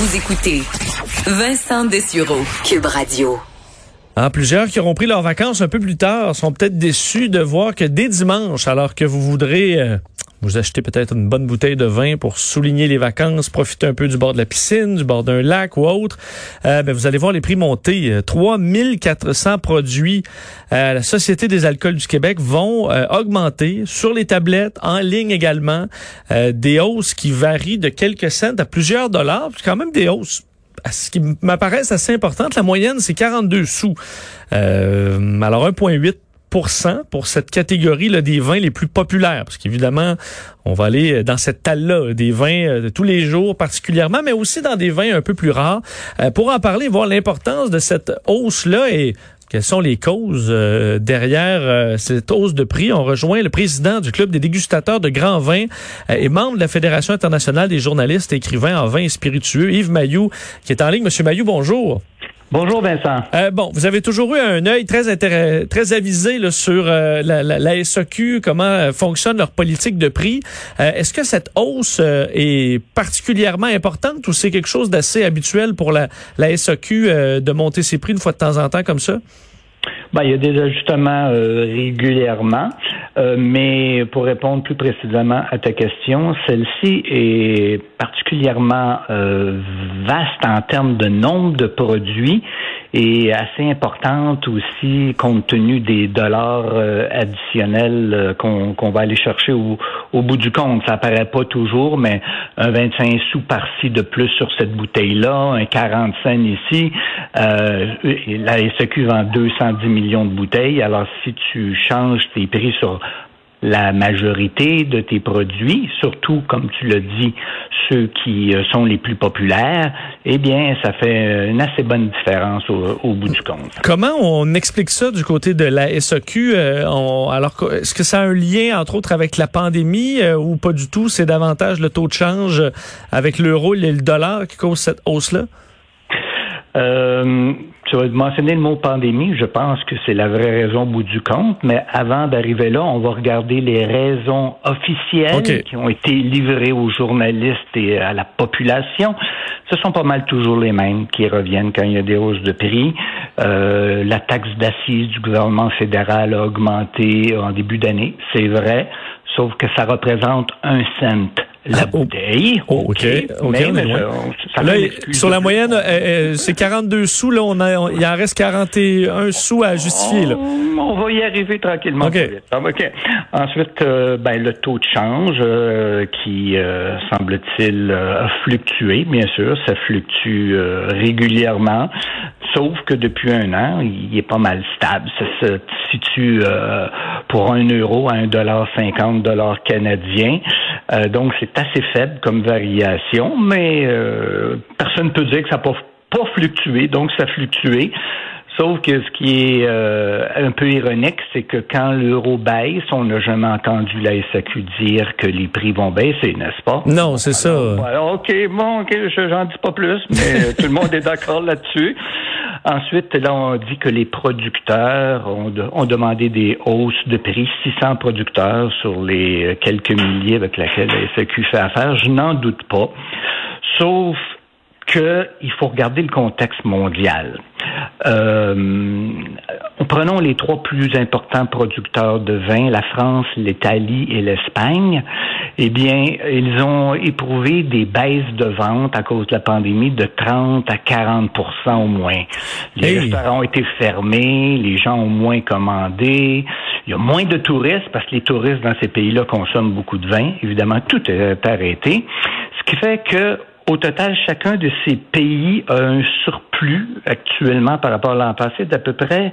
Vous écoutez Vincent Dessureau, Cube Radio. Ah, plusieurs qui auront pris leurs vacances un peu plus tard sont peut-être déçus de voir que dès dimanche, alors que vous voudrez euh, vous acheter peut-être une bonne bouteille de vin pour souligner les vacances, profiter un peu du bord de la piscine, du bord d'un lac ou autre, euh, ben, vous allez voir les prix monter. 3400 produits à la Société des alcools du Québec vont euh, augmenter sur les tablettes, en ligne également, des hausses qui varient de quelques cents à plusieurs dollars, quand même des hausses ce qui m'apparaît assez importante, la moyenne, c'est 42 sous. Euh, alors 1,8 pour cette catégorie là, des vins les plus populaires. Parce qu'évidemment, on va aller dans cette talle-là, des vins euh, de tous les jours particulièrement, mais aussi dans des vins un peu plus rares. Euh, pour en parler, voir l'importance de cette hausse-là et quelles sont les causes euh, derrière euh, cette hausse de prix? On rejoint le président du Club des dégustateurs de grands vins euh, et membre de la Fédération internationale des journalistes et écrivains en vins spiritueux, Yves Mayou, qui est en ligne. Monsieur Mayou, bonjour. Bonjour Vincent. bon, vous avez toujours eu un œil très très avisé sur la, la, la, SAQ, comment fonctionne leur politique de prix. Est-ce que cette hausse est particulièrement importante ou c'est quelque chose d'assez habituel pour la, la SAQ de monter ses prix une fois de temps en temps comme ça? Ben, il y a des ajustements euh, régulièrement, euh, mais pour répondre plus précisément à ta question, celle-ci est particulièrement euh, vaste en termes de nombre de produits et assez importante aussi compte tenu des dollars additionnels qu'on va aller chercher au, au, bout du compte. Ça apparaît pas toujours, mais un 25 sous par-ci de plus sur cette bouteille-là, un 40 cents ici, la SEQ vend 210 millions de bouteilles. Alors, si tu changes tes prix sur la majorité de tes produits, surtout, comme tu l'as dit, ceux qui euh, sont les plus populaires, eh bien, ça fait une assez bonne différence au, bout du compte. Comment on explique ça du côté de la SAQ? Euh, alors, est-ce que ça a un lien, entre autres, avec la pandémie euh, ou pas du tout? C'est davantage le taux de change avec l'euro et le dollar qui cause cette hausse-là? Euh, tu as mentionné le mot pandémie. Je pense que c'est la vraie raison au bout du compte. Mais avant d'arriver là, on va regarder les raisons officielles qui ont été livrées aux journalistes et à la population. Ce sont pas mal toujours les mêmes qui reviennent quand il y a des hausses de prix. Euh, la taxe d'assises du gouvernement fédéral a augmenté en début d'année, c'est vrai, sauf que ça représente un cent la ah, oh. bouteille. Oh, OK. sur la moyenne, euh, euh, c'est 42 sous. Là, on a, il en reste 41 sous à justifier. Là. On, va y arriver tranquillement. OK. Ensuite, euh, ben, le taux de change qui, semble-t-il, a fluctué. Bien sûr, ça fluctue régulièrement. Sauf que depuis un an, il est pas mal stable. Ça se situe pour un euro à un dollar cinquante dollars canadiens. Euh, donc, c'est assez faible comme variation, mais euh, personne ne peut dire que ça n'a pas, pas fluctué, donc ça a fluctué. Sauf que ce qui est euh, un peu ironique, c'est que quand l'euro baisse, on n'a jamais entendu la SAQ dire que les prix vont baisser, n'est-ce pas? Non, c'est ça. OK, bon, OK, j'en dis pas plus, mais tout le monde est d'accord là-dessus. Ensuite, là, on dit que les producteurs ont, demandé des hausses de prix, 600 producteurs sur les quelques milliers avec lesquels la SAQ fait affaire. Je n'en doute pas. Sauf qu'il faut regarder le contexte mondial. Euh, prenons les trois plus importants producteurs de vin, la France, l'Italie et l'Espagne. Eh bien, ils ont éprouvé des baisses de vente à cause de la pandémie de 30 à 40 au moins. Les restaurants ont été fermés, les gens ont moins commandé, il y a moins de touristes parce que les touristes dans ces pays-là consomment beaucoup de vin. Évidemment, tout est arrêté. Ce qui fait que au total, chacun de ces pays a un surplus actuellement par rapport à l'an passé d'à peu près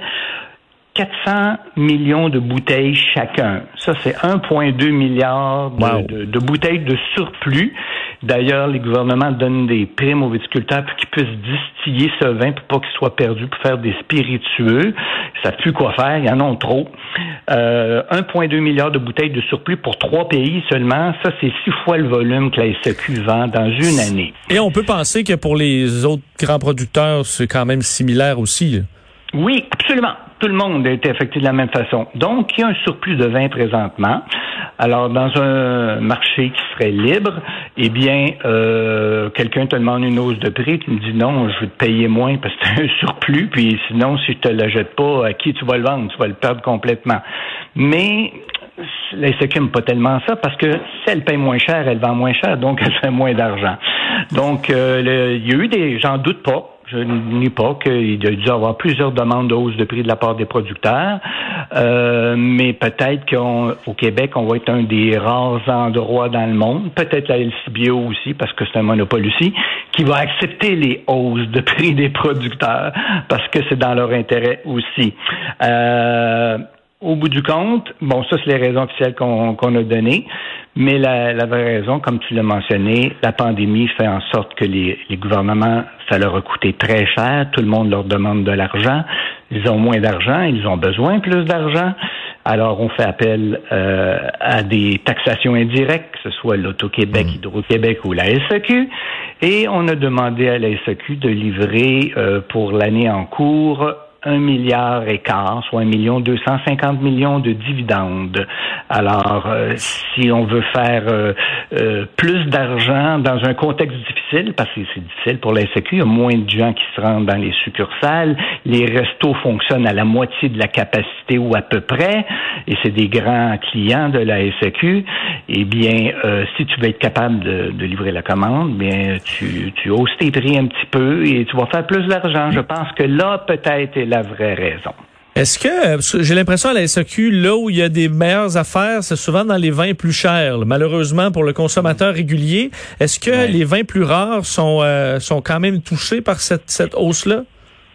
400 millions de bouteilles chacun. Ça, c'est 1,2 milliard de, de, bouteilles de surplus. D'ailleurs, les gouvernements donnent des primes aux viticulteurs pour qu'ils puissent distiller ce vin pour pas qu'il soit perdu pour faire des spiritueux. Ça plus quoi faire, il y en a trop. Euh, 1,2 milliard de bouteilles de surplus pour trois pays seulement. Ça, c'est six fois le volume que la SEQ vend dans une année. Et on peut penser que pour les autres grands producteurs, c'est quand même similaire aussi. Oui, absolument. Tout le monde a été affecté de la même façon. Donc, il y a un surplus de vin présentement. Alors, dans un marché qui serait libre, eh bien, euh, quelqu'un te demande une hausse de prix, tu me dis non, je vais te payer moins parce que c'est un surplus, puis sinon, si je te le jette pas, à qui tu vas le vendre? Tu vas le perdre complètement. Mais SEC n'aime pas tellement ça parce que si elle paye moins cher, elle vend moins cher, donc elle fait moins d'argent. Donc, euh, il y a eu des, j'en doute pas, je ne nie pas qu'il y a dû avoir plusieurs demandes de hausse de prix de la part des producteurs, euh, mais peut-être qu'au Québec, on va être un des rares endroits dans le monde, peut-être la LCBO aussi, parce que c'est un monopole aussi, qui va accepter les hausses de prix des producteurs, parce que c'est dans leur intérêt aussi. Euh, au bout du compte, bon, ça, c'est les raisons officielles qu'on a données, mais la, la, vraie raison, comme tu l'as mentionné, la pandémie fait en sorte que les, les, gouvernements, ça leur a coûté très cher, tout le monde leur demande de l'argent, ils ont moins d'argent, ils ont besoin plus d'argent, alors on fait appel euh, à des taxations indirectes, que ce soit l'Auto-Québec, mmh. Hydro-Québec ou la SAQ, et on a demandé à la SAQ de livrer euh, pour l'année en cours un milliard et quart, soit un million deux cent cinquante millions de dividendes. Alors, euh, si on veut faire euh, euh, plus d'argent dans un contexte difficile, parce que c'est difficile pour la SAQ, il y a moins de gens qui se rendent dans les succursales, les restos fonctionnent à la moitié de la capacité ou à peu près, et c'est des grands clients de la SAQ, eh bien, si tu veux être capable de, de livrer la commande, bien, tu, tu hausses tes prix un petit peu et tu vas faire plus d'argent. Je pense que là, peut-être, est la vraie raison. Est-ce que, j'ai l'impression à la SAQ, là où il y a des meilleures affaires, c'est souvent dans les vins plus chers, malheureusement pour le consommateur régulier. Est-ce que les vins plus rares sont, euh, sont quand même touchés par cette, cette hausse-là?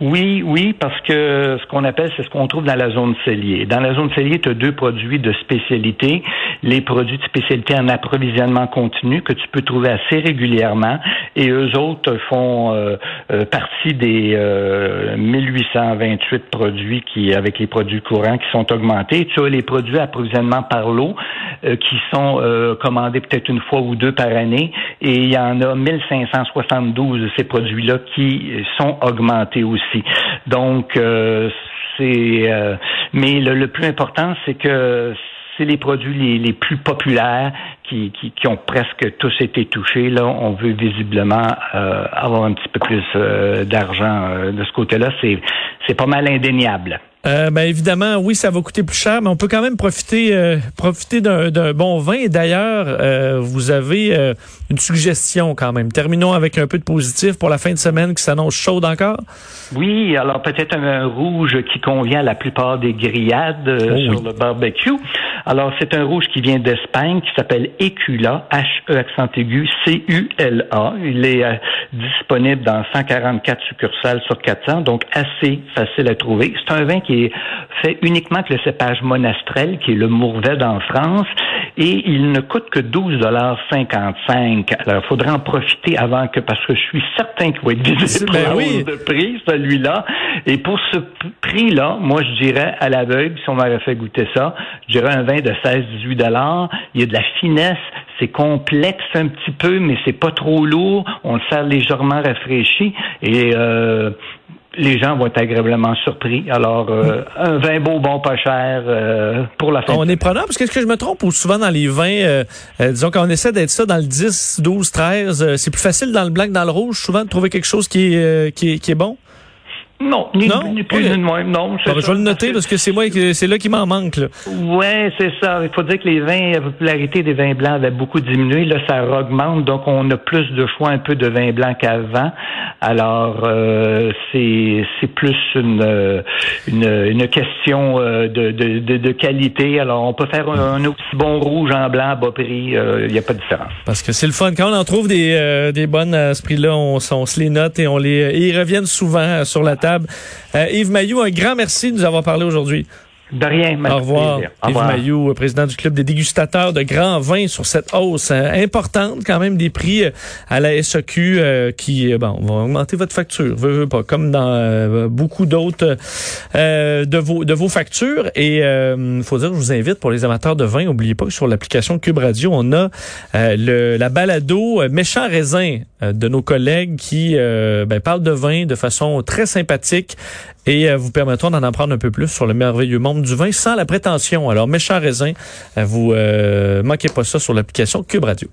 Oui, oui, parce que ce qu'on appelle, c'est ce qu'on trouve dans la zone cellier. Dans la zone cellier, tu as deux produits de spécialité. Les produits de spécialité en approvisionnement continu que tu peux trouver assez régulièrement et eux autres font euh, euh, partie des 1828 euh, produits qui, avec les produits courants qui sont augmentés. Tu as les produits approvisionnement par l'eau qui sont commandés peut-être une fois ou deux par année et il y en a 1572 de ces produits-là qui sont augmentés aussi. Donc, euh, c'est. Euh, mais le, plus important, c'est que c'est les produits les, plus populaires qui, ont presque tous été touchés. Là, on veut visiblement euh, avoir un petit peu plus d'argent de ce côté-là. C'est c'est pas mal indéniable. Euh, ben évidemment, oui, ça va coûter plus cher, mais on peut quand même profiter euh, profiter d'un bon vin. Et d'ailleurs, euh, vous avez euh, une suggestion quand même. Terminons avec un peu de positif pour la fin de semaine qui s'annonce chaude encore. Oui, alors peut-être un, rouge qui convient à la plupart des grillades oh sur le barbecue. Alors c'est un rouge qui vient d'Espagne qui s'appelle Ecula, H-E accent aigu, C-U-L-A. Il est disponible dans 144 succursales sur 400, donc assez facile à trouver. C'est un vin qui est fait uniquement avec le cépage monastrel, qui est le Mourvèdre en France, et il ne coûte que 12,55 Alors, il faudrait en profiter avant que, parce que je suis certain qu'il va être visé ben oui. de prix, celui-là. Et pour ce prix-là, moi, je dirais à l'aveugle, si on m'avait fait goûter ça, je dirais un vin de 16-18 dollars. Il y a de la finesse, c'est complexe un petit peu, mais c'est pas trop lourd. On le sert légèrement rafraîchi et euh, les gens vont être agréablement surpris. Alors, euh, un vin beau, bon, pas cher euh, pour la fin. On est prenant, parce que est-ce que je me trompe ou souvent dans les vins, euh, disons qu'on essaie d'être ça dans le 10, 12, 13, c'est plus facile dans le blanc que dans le rouge, souvent de trouver quelque chose qui est, qui est, qui est bon? Non, ni, plus ni moins. Non, je vais le noter parce que c'est moi, c'est là qui m'en manque. Là. Ouais, c'est ça. Il faut dire que les vins, la popularité des vins blancs avait beaucoup diminué. Là, ça augmente, donc on a plus de choix un peu de vins blancs qu'avant. Alors, euh, c'est c'est plus une, une, une question euh, de, de, de, qualité. Alors, on peut faire un, aussi bon rouge en blanc à bas prix. Euh, il n'y a pas de différence. Parce que c'est le fun. Quand on en trouve des, des bonnes à ce prix-là, on, on, se les note et on les et ils reviennent souvent sur la table. Euh, Yves Mayou, un grand merci de nous avoir parlé aujourd'hui. De rien, Au revoir. Yves Maillot, président du Club des dégustateurs de grands vins sur cette hausse hein, importante quand même des prix euh, à la SAQ euh, qui bon, va augmenter votre facture, pas, comme dans beaucoup d'autres de, vos, de vos factures. Et il faut dire, je vous invite pour les amateurs de vin, n'oubliez pas que sur l'application Cube Radio, on a le, la balado Méchant raisin de nos collègues qui ben, parlent de vin de façon très sympathique et euh, vous permettront d'en apprendre un peu plus sur le merveilleux monde du vin sans la prétention. Alors, méchant raisin, euh, vous euh, manquez pas ça sur l'application Cube Radio.